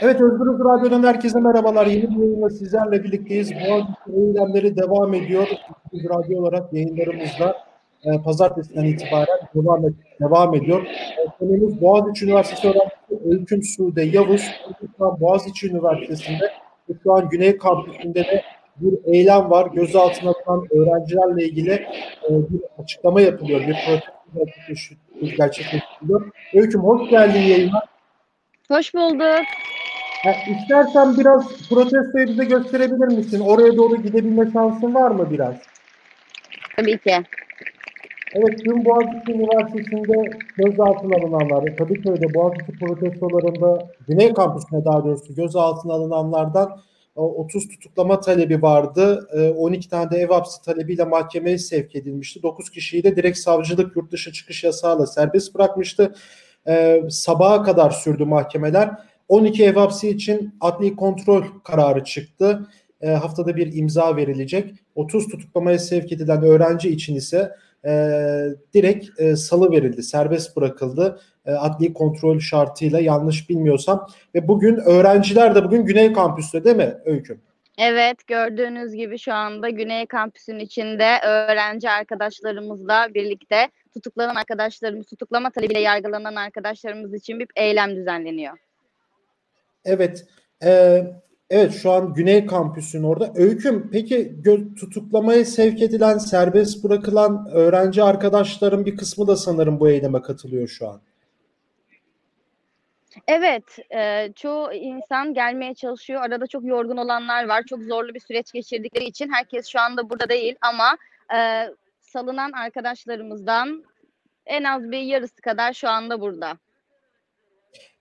Evet Özgürüz Radyo'dan herkese merhabalar. Yeni bir yayınla sizlerle birlikteyiz. Boğaziçi eylemleri devam ediyor. Özgürüz Radyo olarak yayınlarımızda e, pazartesiden itibaren devam, et, devam ediyor. E, konumuz Boğaziçi Üniversitesi öğrencisi Öyküm Sude Yavuz. Boğaziçi Üniversitesi'nde ve şu an Güney Kampüsü'nde de bir eylem var. Gözaltına alınan öğrencilerle ilgili e, bir açıklama yapılıyor. Bir protesto gerçekleştiriliyor. Öyküm hoş geldin yayına. Hoş bulduk. Ha, istersen biraz protestoyu bize gösterebilir misin? Oraya doğru gidebilme şansın var mı biraz? Tabii ki. Evet, dün Boğaziçi Üniversitesi'nde gözaltına alınanlar, Kadıköy'de Boğaziçi protestolarında, Güney Kampüsü'ne daha doğrusu gözaltına alınanlardan 30 tutuklama talebi vardı. 12 tane de ev hapsi talebiyle mahkemeye sevk edilmişti. 9 kişiyi de direkt savcılık yurt dışı çıkış yasağıyla serbest bırakmıştı. Sabaha kadar sürdü mahkemeler. 12 ev hapsi için adli kontrol kararı çıktı. E, haftada bir imza verilecek. 30 tutuklamaya sevk edilen öğrenci için ise e, direkt e, salı verildi, serbest bırakıldı. E, adli kontrol şartıyla yanlış bilmiyorsam. Ve bugün öğrenciler de bugün Güney Kampüs'te değil mi Öyküm? Evet gördüğünüz gibi şu anda Güney Kampüs'ün içinde öğrenci arkadaşlarımızla birlikte tutuklanan arkadaşlarımız, tutuklama talebiyle yargılanan arkadaşlarımız için bir eylem düzenleniyor. Evet. E, evet şu an Güney Kampüs'ün orada. Öyküm peki tutuklamaya sevk edilen, serbest bırakılan öğrenci arkadaşların bir kısmı da sanırım bu eyleme katılıyor şu an. Evet, e, çoğu insan gelmeye çalışıyor. Arada çok yorgun olanlar var. Çok zorlu bir süreç geçirdikleri için herkes şu anda burada değil ama e, salınan arkadaşlarımızdan en az bir yarısı kadar şu anda burada.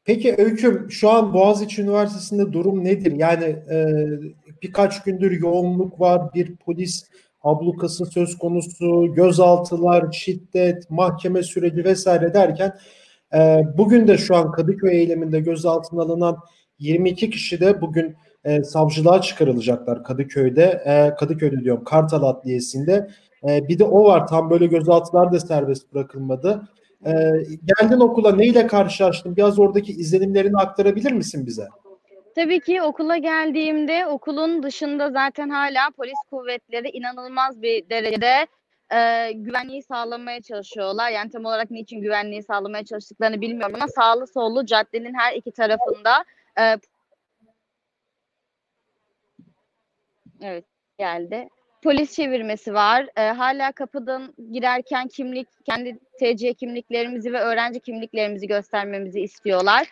Peki Öyküm şu an Boğaziçi Üniversitesi'nde durum nedir? Yani e, birkaç gündür yoğunluk var, bir polis ablukası söz konusu, gözaltılar, şiddet, mahkeme süreci vesaire derken e, bugün de şu an Kadıköy eyleminde gözaltına alınan 22 kişi de bugün e, savcılığa çıkarılacaklar Kadıköy'de. E, Kadıköy'de diyorum Kartal Adliyesi'nde. E, bir de o var tam böyle gözaltılar da serbest bırakılmadı. Ee, geldin okula neyle karşılaştın? Biraz oradaki izlenimlerini aktarabilir misin bize? Tabii ki okula geldiğimde okulun dışında zaten hala polis kuvvetleri inanılmaz bir derecede e, güvenliği sağlamaya çalışıyorlar. Yani tam olarak niçin güvenliği sağlamaya çalıştıklarını bilmiyorum ama sağlı sollu caddenin her iki tarafında e, Evet geldi polis çevirmesi var. E, hala kapıdan girerken kimlik, kendi TC kimliklerimizi ve öğrenci kimliklerimizi göstermemizi istiyorlar.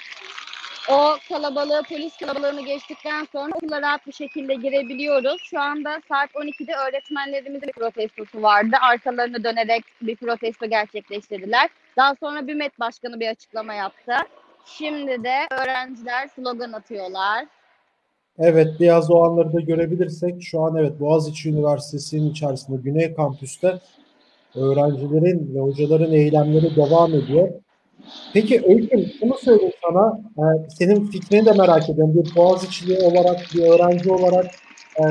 O kalabalığı, polis kalabalığını geçtikten sonra okula rahat bir şekilde girebiliyoruz. Şu anda saat 12'de öğretmenlerimizin bir protestosu vardı. Arkalarını dönerek bir protesto gerçekleştirdiler. Daha sonra BİMET Başkanı bir açıklama yaptı. Şimdi de öğrenciler slogan atıyorlar. Evet, biraz o anları da görebilirsek şu an evet Boğaziçi Üniversitesi'nin içerisinde Güney Kampüs'te öğrencilerin ve hocaların eylemleri devam ediyor. Peki Öyküm şunu söyleyeyim sana, e, senin fikrini de merak ediyorum. Bir Boğaziçi'li olarak, bir öğrenci olarak e,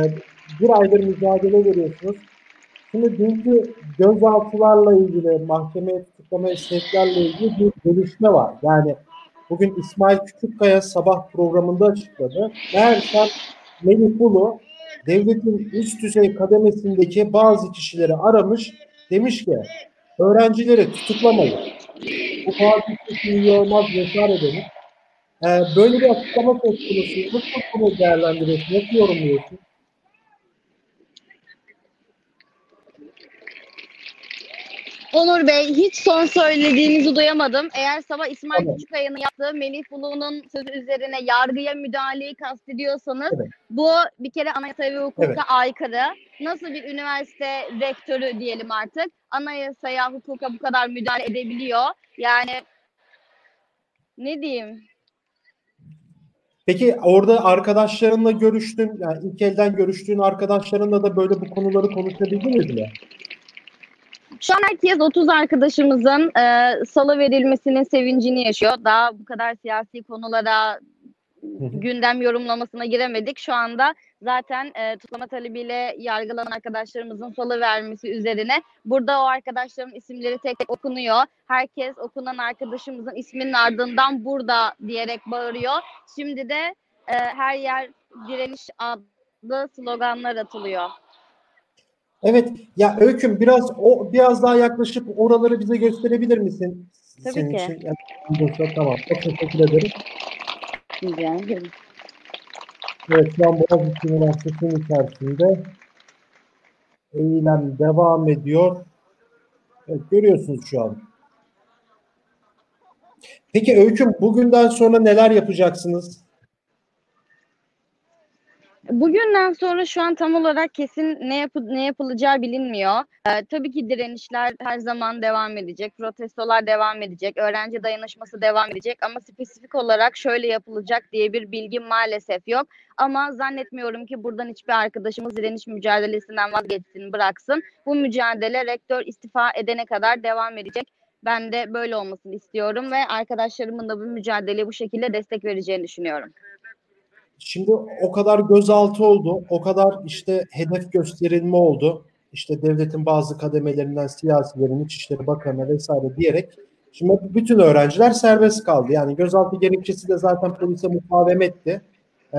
bir aydır mücadele veriyorsunuz. Şimdi dünkü gözaltılarla ilgili, mahkemeye tutuklama isteklerle ilgili bir gelişme var. Yani bugün İsmail Küçükkaya sabah programında açıkladı. Meğersem Melih Bulu devletin üst düzey kademesindeki bazı kişileri aramış. Demiş ki öğrencileri tutuklamayın. Bu bazı iyi olmaz vesaire demiş. Ee, böyle bir açıklama söz konusu. Nasıl bunu değerlendiriyorsun? Nasıl yorumluyorsun? Onur Bey hiç son söylediğinizi duyamadım. Eğer sabah İsmail tamam. Küçükaya'nın yaptığı Melih Bulu'nun sözü üzerine yargıya müdahaleyi kastediyorsanız evet. bu bir kere anayasaya ve hukuka evet. aykırı. Nasıl bir üniversite rektörü diyelim artık anayasaya, hukuka bu kadar müdahale edebiliyor? Yani ne diyeyim? Peki orada arkadaşlarınla görüştün, yani ilk elden görüştüğün arkadaşlarınla da böyle bu konuları konuşabildiniz mi? Şu an herkes 30 arkadaşımızın e, salı verilmesinin sevincini yaşıyor. Daha bu kadar siyasi konulara gündem yorumlamasına giremedik. Şu anda zaten e, tutuklama talebiyle yargılanan arkadaşlarımızın salı vermesi üzerine burada o arkadaşların isimleri tek tek okunuyor. Herkes okunan arkadaşımızın isminin ardından burada diyerek bağırıyor. Şimdi de e, her yer direniş adlı sloganlar atılıyor. Evet ya Öyküm biraz o biraz daha yaklaşıp oraları bize gösterebilir misin? Tabii Senin ki. için. Yani, tamam. Çok teşekkür ederim. Rica ederim. Evet şu an Boğaziçi Üniversitesi'nin içerisinde eylem devam ediyor. Evet, görüyorsunuz şu an. Peki Öyküm bugünden sonra neler yapacaksınız? Bugünden sonra şu an tam olarak kesin ne yapı ne yapılacağı bilinmiyor. Ee, tabii ki direnişler her zaman devam edecek, protestolar devam edecek, öğrenci dayanışması devam edecek ama spesifik olarak şöyle yapılacak diye bir bilgi maalesef yok. Ama zannetmiyorum ki buradan hiçbir arkadaşımız direniş mücadelesinden vazgeçsin, bıraksın. Bu mücadele rektör istifa edene kadar devam edecek. Ben de böyle olmasını istiyorum ve arkadaşlarımın da bu mücadeleye bu şekilde destek vereceğini düşünüyorum. Şimdi o kadar gözaltı oldu, o kadar işte hedef gösterilme oldu. İşte devletin bazı kademelerinden siyasilerin, İçişleri Bakanı vesaire diyerek şimdi bütün öğrenciler serbest kaldı. Yani gözaltı gerekçesi de zaten polise mukavemetti. Ee,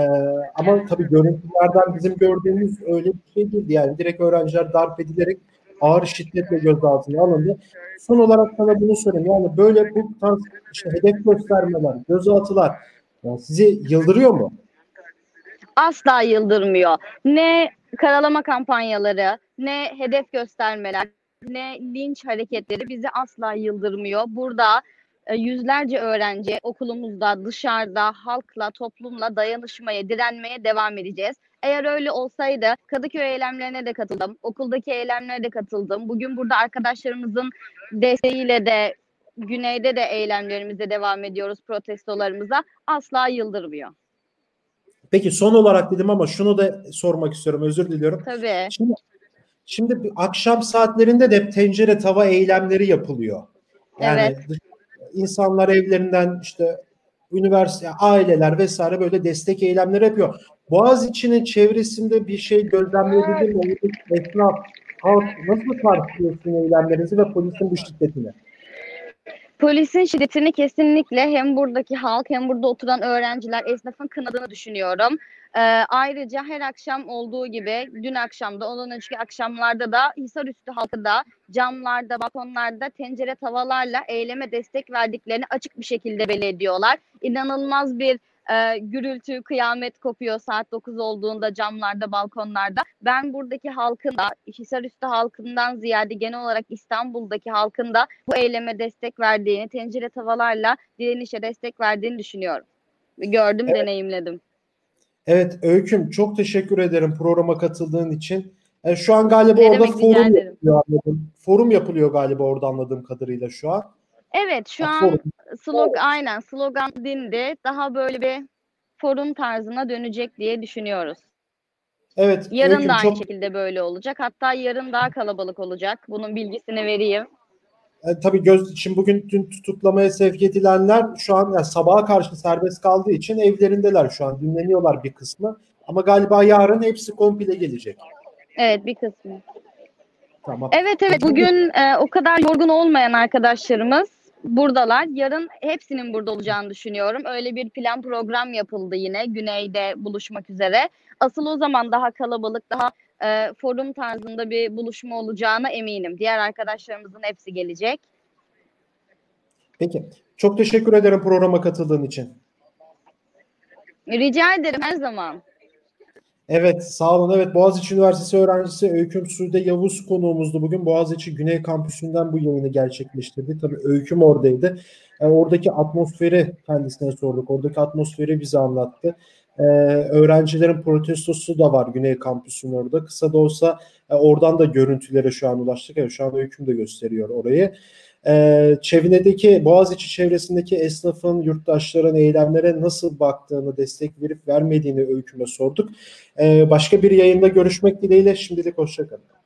ama tabii görüntülerden bizim gördüğümüz öyle bir şey değildi. Yani direkt öğrenciler darp edilerek ağır şiddetle gözaltına alındı. Son olarak sana bunu söyleyeyim. Yani böyle bu tarz işte hedef göstermeler, gözaltılar yani sizi yıldırıyor mu? Asla yıldırmıyor. Ne karalama kampanyaları, ne hedef göstermeler, ne linç hareketleri bizi asla yıldırmıyor. Burada e, yüzlerce öğrenci okulumuzda, dışarıda, halkla, toplumla dayanışmaya, direnmeye devam edeceğiz. Eğer öyle olsaydı Kadıköy eylemlerine de katıldım, okuldaki eylemlere de katıldım. Bugün burada arkadaşlarımızın desteğiyle de güneyde de eylemlerimize devam ediyoruz, protestolarımıza. Asla yıldırmıyor. Peki son olarak dedim ama şunu da sormak istiyorum. Özür diliyorum. Tabii. Şimdi şimdi akşam saatlerinde de tencere tava eylemleri yapılıyor. Yani Evet. insanlar evlerinden işte üniversite, aileler vesaire böyle destek eylemleri yapıyor. Boğaziçi'nin çevresinde bir şey gözlemleyebilir mi? Esnaf, halk nasıl karşılıyorsun eylemlerinizi ve polisin bu şiddetini? Polisin şiddetini kesinlikle hem buradaki halk hem burada oturan öğrenciler, esnafın kınadığını düşünüyorum. Ee, ayrıca her akşam olduğu gibi dün akşamda, ondan önceki akşamlarda da Hisarüstü halkı da camlarda, balkonlarda tencere tavalarla eyleme destek verdiklerini açık bir şekilde belli ediyorlar. İnanılmaz bir e, gürültü, kıyamet kopuyor saat 9 olduğunda camlarda, balkonlarda. Ben buradaki halkın da, Hisarüstü halkından ziyade genel olarak İstanbul'daki halkın da bu eyleme destek verdiğini, tencere tavalarla direnişe destek verdiğini düşünüyorum. Gördüm, Evet. deneyimledim. Evet Öyküm çok teşekkür ederim programa katıldığın için. E, şu an galiba Ne orada demek, forum yapılıyor anladım. Forum yapılıyor galiba orada anladığım kadarıyla şu an. Evet, şu an forum. slog aynen slogan dindi. Daha böyle bir forum tarzına dönecek diye düşünüyoruz. Evet Yarın Öyküm, da aynı çok şekilde böyle olacak. Hatta yarın daha kalabalık olacak. Bunun bilgisini vereyim. E, tabii göz için bugün dün tutuklamaya sevk edilenler şu an yani sabaha karşı serbest kaldığı için evlerindeler şu an dinleniyorlar bir kısmı. Ama galiba yarın hepsi komple gelecek. Evet, bir kısmı. Tamam. Evet evet bugün e, o kadar yorgun olmayan arkadaşlarımız buradalar. Yarın hepsinin burada olacağını düşünüyorum. Öyle bir plan program yapıldı yine güneyde buluşmak üzere. Asıl o zaman daha kalabalık, daha e, forum tarzında bir buluşma olacağına eminim. Diğer arkadaşlarımızın hepsi gelecek. Peki. Çok teşekkür ederim programa katıldığın için. Rica ederim her zaman. Evet sağ olun. Evet Boğaziçi Üniversitesi öğrencisi Öyküm Sude Yavuz konuğumuzdu bugün. Boğaziçi Güney Kampüsü'nden bu yayını gerçekleştirdi. Tabii Öyküm oradaydı. E, oradaki atmosferi kendisine sorduk. Oradaki atmosferi bize anlattı. E, öğrencilerin protestosu da var Güney Kampüsü'nün orada. Kısa da olsa e, oradan da görüntülere şu an ulaştık. Evet, şu an Öyküm de gösteriyor orayı. Ee, çevredeki Boğaziçi çevresindeki esnafın, yurttaşların eylemlere nasıl baktığını, destek verip vermediğini öyküme sorduk. Ee, başka bir yayında görüşmek dileğiyle şimdilik hoşçakalın.